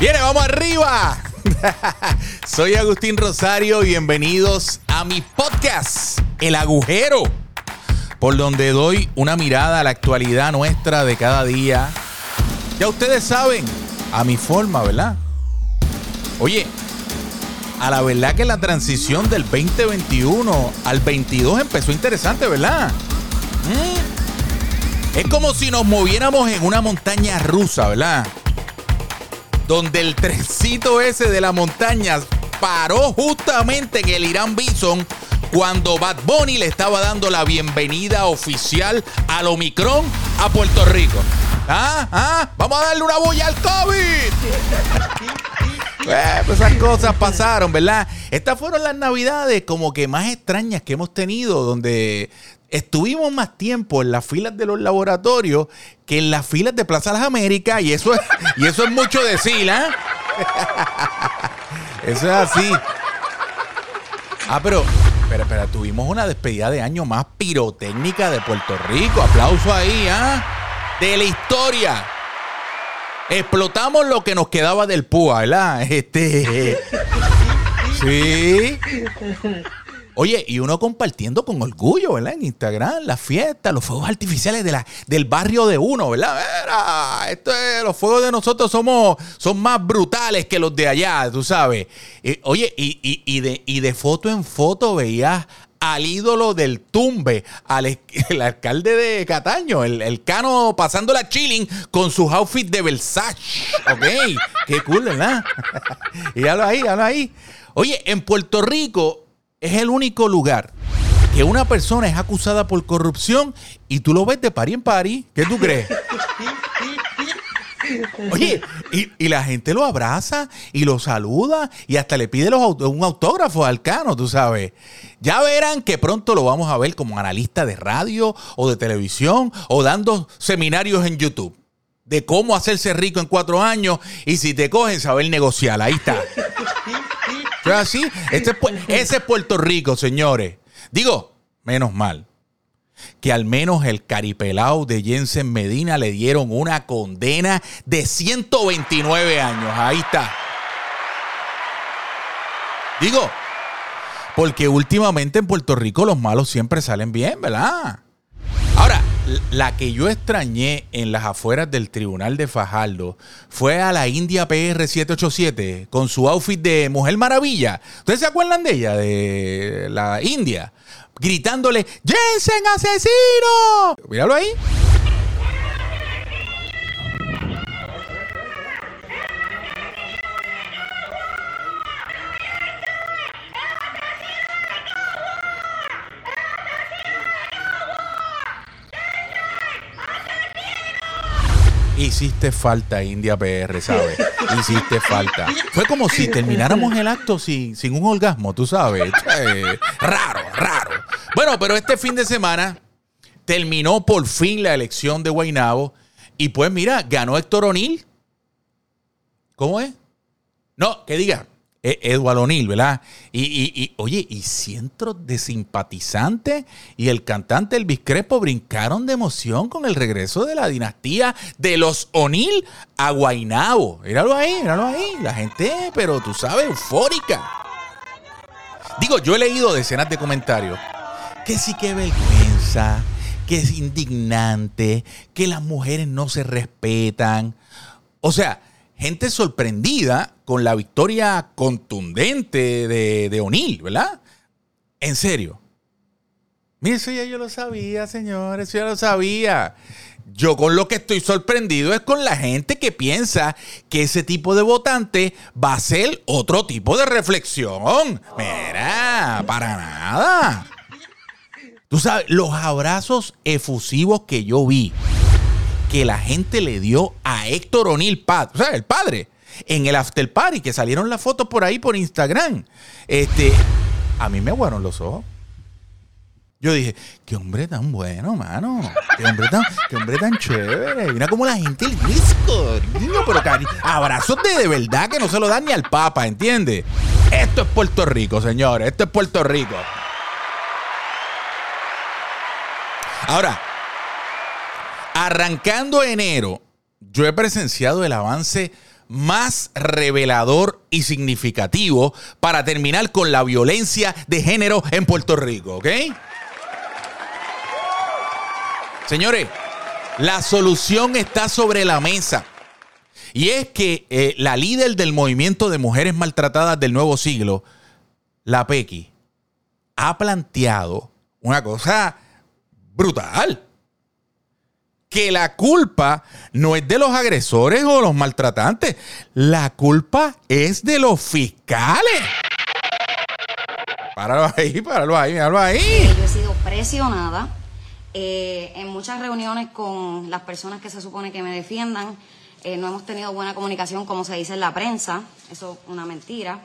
Viene, vamos arriba. Soy Agustín Rosario bienvenidos a mi podcast, El Agujero, por donde doy una mirada a la actualidad nuestra de cada día. Ya ustedes saben, a mi forma, ¿verdad? Oye, a la verdad que la transición del 2021 al 22 empezó interesante, ¿verdad? ¿Mm? Es como si nos moviéramos en una montaña rusa, ¿verdad? Donde el trencito ese de la montaña paró justamente en el Irán Bison cuando Bad Bunny le estaba dando la bienvenida oficial al Omicron a Puerto Rico. ¿Ah? ¿Ah? Vamos a darle una bulla al COVID. Eh, pues esas cosas pasaron, ¿verdad? Estas fueron las navidades como que más extrañas que hemos tenido, donde estuvimos más tiempo en las filas de los laboratorios que en las filas de Plaza Las Américas y eso es, y eso es mucho decir, ¿eh? Eso es así. Ah, pero, espera, espera, tuvimos una despedida de año más pirotécnica de Puerto Rico. Aplauso ahí, ¿ah? De la historia. Explotamos lo que nos quedaba del púa, ¿verdad? Este. Sí. Oye, y uno compartiendo con orgullo, ¿verdad? En Instagram, las fiestas, los fuegos artificiales de la, del barrio de uno, ¿verdad? Mira, esto es, los fuegos de nosotros somos, son más brutales que los de allá, tú sabes. oye, y, de, y de foto en foto veías al ídolo del tumbe, al el alcalde de Cataño, el, el cano pasando la chilling con sus outfits de Versace. Ok, qué cool, ¿verdad? y lo ahí, lo ahí. Oye, en Puerto Rico es el único lugar que una persona es acusada por corrupción y tú lo ves de pari en pari. ¿Qué tú crees? Oye, y, la gente lo abraza y lo saluda y hasta le pide un autógrafo al Cano, tú sabes. Ya verán que pronto lo vamos a ver como analista de radio o de televisión o dando seminarios en YouTube de cómo hacerse rico en cuatro años y si te cogen saber negociar. Ahí está así? Este ese es Puerto Rico, señores. Digo, menos mal que al menos el caripelao de Jensen Medina le dieron una condena de 129 años. Ahí está. Digo, porque últimamente en Puerto Rico los malos siempre salen bien, ¿verdad? La que yo extrañé en las afueras del tribunal de Fajardo fue a la India PR 787 con su outfit de Mujer Maravilla. ¿Ustedes se acuerdan de ella, de la India? Gritándole, Jensen asesino. Míralo ahí. Hiciste falta, India PR, ¿sabes? Hiciste falta. Fue como si termináramos el acto sin, sin un orgasmo, tú sabes. raro, raro. Bueno, pero este fin de semana terminó por fin la elección de Guainabo. Y pues mira, ganó Héctor O'Neill. ¿Cómo es? No, que diga. E, Eduardo O'Neill, ¿verdad? Y, oye, y cientos de simpatizantes y el cantante Elvis Crespo brincaron de emoción con el regreso de la dinastía de los O'Neill a Guainabo. Míralo ahí, míralo ahí. La gente, pero tú sabes, eufórica. Digo, yo he leído decenas de comentarios que sí que vergüenza, que es indignante, que las mujeres no se respetan. O sea, gente sorprendida con la victoria contundente de, de O'Neill, ¿verdad? En serio. Mire, eso ya yo lo sabía, señores, eso ya lo sabía. Yo con lo que estoy sorprendido es con la gente que piensa que ese tipo de votante va a ser otro tipo de reflexión. Mira, para nada. Tú sabes, los abrazos efusivos que yo vi que la gente le dio a Héctor O'Neill, o sea, el padre, en el after party, que salieron las fotos por ahí por Instagram. Este, a mí me aguaron los ojos. Yo dije, qué hombre tan bueno, mano. Qué hombre tan, qué hombre tan chévere. Mira cómo la gente el disco, niño, pero abrazos de, de verdad que no se lo dan ni al Papa, ¿entiendes? Esto es Puerto Rico, señores. Esto es Puerto Rico. Ahora, Arrancando enero, yo he presenciado el avance más revelador y significativo para terminar con la violencia de género en Puerto Rico, ¿ok? Señores, la solución está sobre la mesa. Y es que eh, la líder del movimiento de mujeres maltratadas del nuevo siglo, la Pequi, ha planteado una cosa brutal. Que la culpa no es de los agresores o los maltratantes. La culpa es de los fiscales. Páralo ahí, páralo ahí, páralo ahí. Yo he sido presionada eh, en muchas reuniones con las personas que se supone que me defiendan. Eh, no hemos tenido buena comunicación, como se dice en la prensa. Eso es una mentira.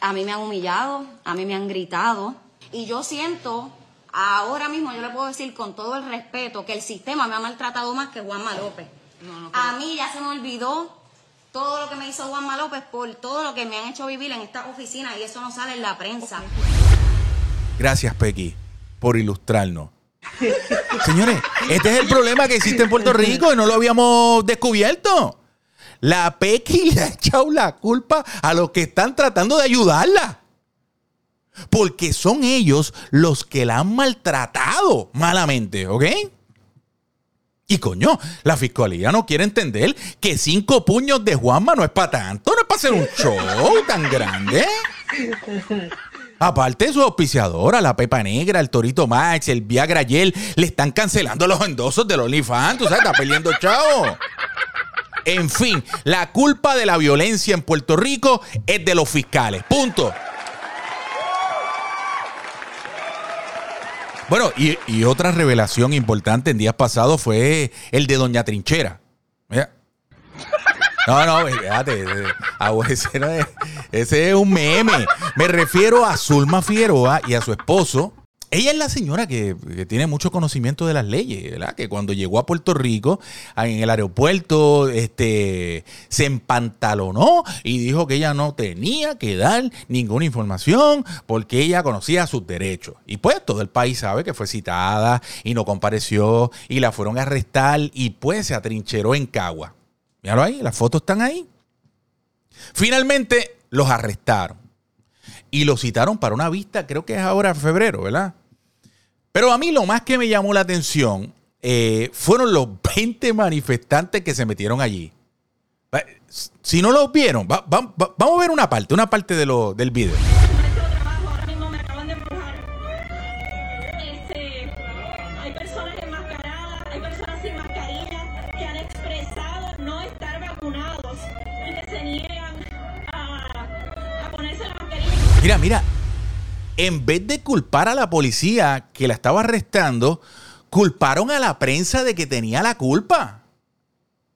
A mí me han humillado, a mí me han gritado. Y yo siento, ahora mismo yo le puedo decir con todo el respeto, que el sistema me ha maltratado más que Juanma López. a mí ya se me olvidó todo lo que me hizo Juanma López por todo lo que me han hecho vivir en esta oficina y eso no sale en la prensa. Gracias, Pequi, por ilustrarnos. Señores, este es el problema que existe en Puerto Rico y no lo habíamos descubierto. La Pequi le ha echado la culpa a los que están tratando de ayudarla. Porque son ellos los que la han maltratado malamente, ¿ok? Y coño, la fiscalía no quiere entender que cinco puños de Juanma no es para tanto, no es para hacer un show tan grande. Aparte de su auspiciadora, la Pepa Negra, el Torito Max, el Viagra Yel, le están cancelando los endosos del OnlyFans. Tú sabes, está peleando chao. En fin, la culpa de la violencia en Puerto Rico es de los fiscales. Punto. Bueno, y, otra revelación importante en días pasados fue el de Doña Trinchera. No, no, fíjate, ese, es un meme. Me refiero a Zulma Figueroa y a su esposo, ella es la señora que, tiene mucho conocimiento de las leyes, ¿verdad? Que cuando llegó a Puerto Rico, en el aeropuerto, este, se empantalonó y dijo que ella no tenía que dar ninguna información porque ella conocía sus derechos. Y pues todo el país sabe que fue citada y no compareció y la fueron a arrestar y pues se atrincheró en Cagua. Míralo ahí, las fotos están ahí. Finalmente los arrestaron y los citaron para una vista, creo que es ahora en febrero, ¿verdad? Pero a mí lo más que me llamó la atención eh, fueron los 20 manifestantes que se metieron allí. Si no los vieron, vamos a ver una parte, una parte de lo, del video. Mira, mira, en vez de culpar a la policía que la estaba arrestando, culparon a la prensa de que tenía la culpa.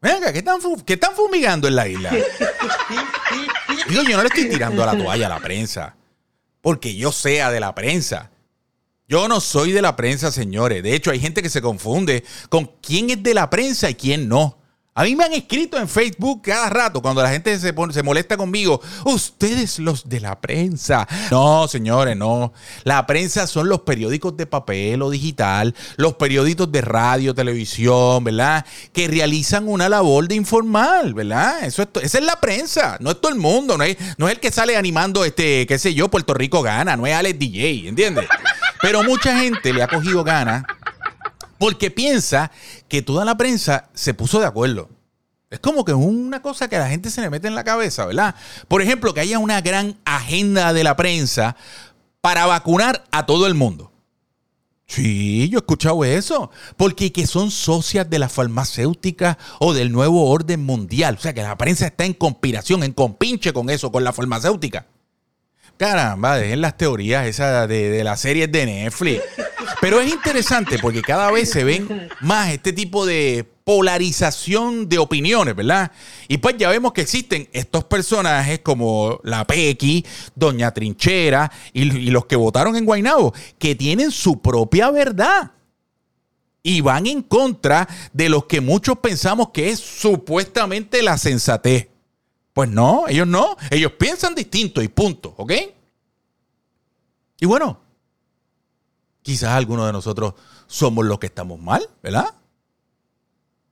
Venga, ¿qué están, ¿qué están fumigando en la isla? Digo, yo no le estoy tirando a la toalla a la prensa, porque yo sea de la prensa. Yo no soy de la prensa, señores. De hecho, hay gente que se confunde con quién es de la prensa y quién no. A mí me han escrito en Facebook cada rato cuando la gente se, se molesta conmigo. Ustedes los de la prensa. No, señores, no. La prensa son los periódicos de papel o digital, los periódicos de radio, televisión, ¿verdad? Que realizan una labor de informar, ¿verdad? Eso es, esa es la prensa. No es todo el mundo. No es, no es el que sale animando, este, qué sé yo, Puerto Rico gana. No es Alex DJ, ¿entiendes? Pero mucha gente le ha cogido ganas porque piensa que toda la prensa se puso de acuerdo. Es como que es una cosa que a la gente se le mete en la cabeza, ¿verdad? Por ejemplo, que haya una gran agenda de la prensa para vacunar a todo el mundo. Sí, yo he escuchado eso. Porque que son socias de la farmacéutica o del nuevo orden mundial. O sea, que la prensa está en conspiración, en compinche con eso, con la farmacéutica. Caramba, dejen las teorías esas de, las series de Netflix. Pero es interesante porque cada vez se ven más este tipo de polarización de opiniones, ¿verdad? Y pues ya vemos que existen estos personajes como la Pequi, Doña Trinchera y, los que votaron en Guaynabo, que tienen su propia verdad y van en contra de los que muchos pensamos que es supuestamente la sensatez. Pues no, ellos no, ellos piensan distinto y punto, ¿ok? Y bueno, quizás algunos de nosotros somos los que estamos mal, ¿verdad?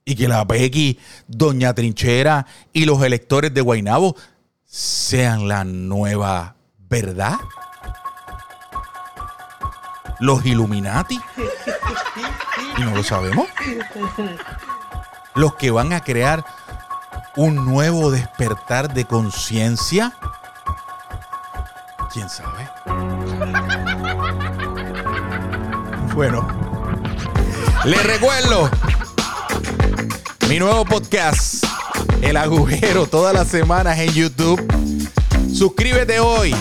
y que la Pequi, Doña Trinchera y los electores de Guainabo sean la nueva verdad? ¿Los Illuminati? ¿Y no lo sabemos? ¿Los que van a crear un nuevo despertar de conciencia? ¿Quién sabe? Bueno, les recuerdo mi nuevo podcast, El Agujero, todas las semanas en YouTube. Suscríbete hoy,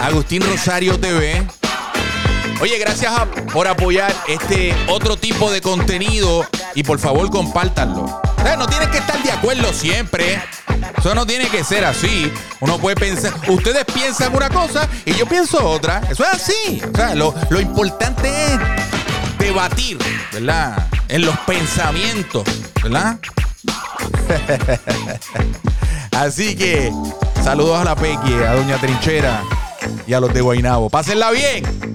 Agustín Rosario TV. Oye, gracias a- por apoyar este otro tipo de contenido y por favor compártanlo. No tienes que estar de acuerdo siempre. Eso no tiene que ser así. Uno puede pensar, ustedes piensan una cosa y yo pienso otra. Eso es así. O sea, lo, lo importante es debatir, ¿verdad? En los pensamientos, ¿verdad? Así que saludos a la Pequi, a Doña Trinchera y a los de Guainabo. Pásenla bien.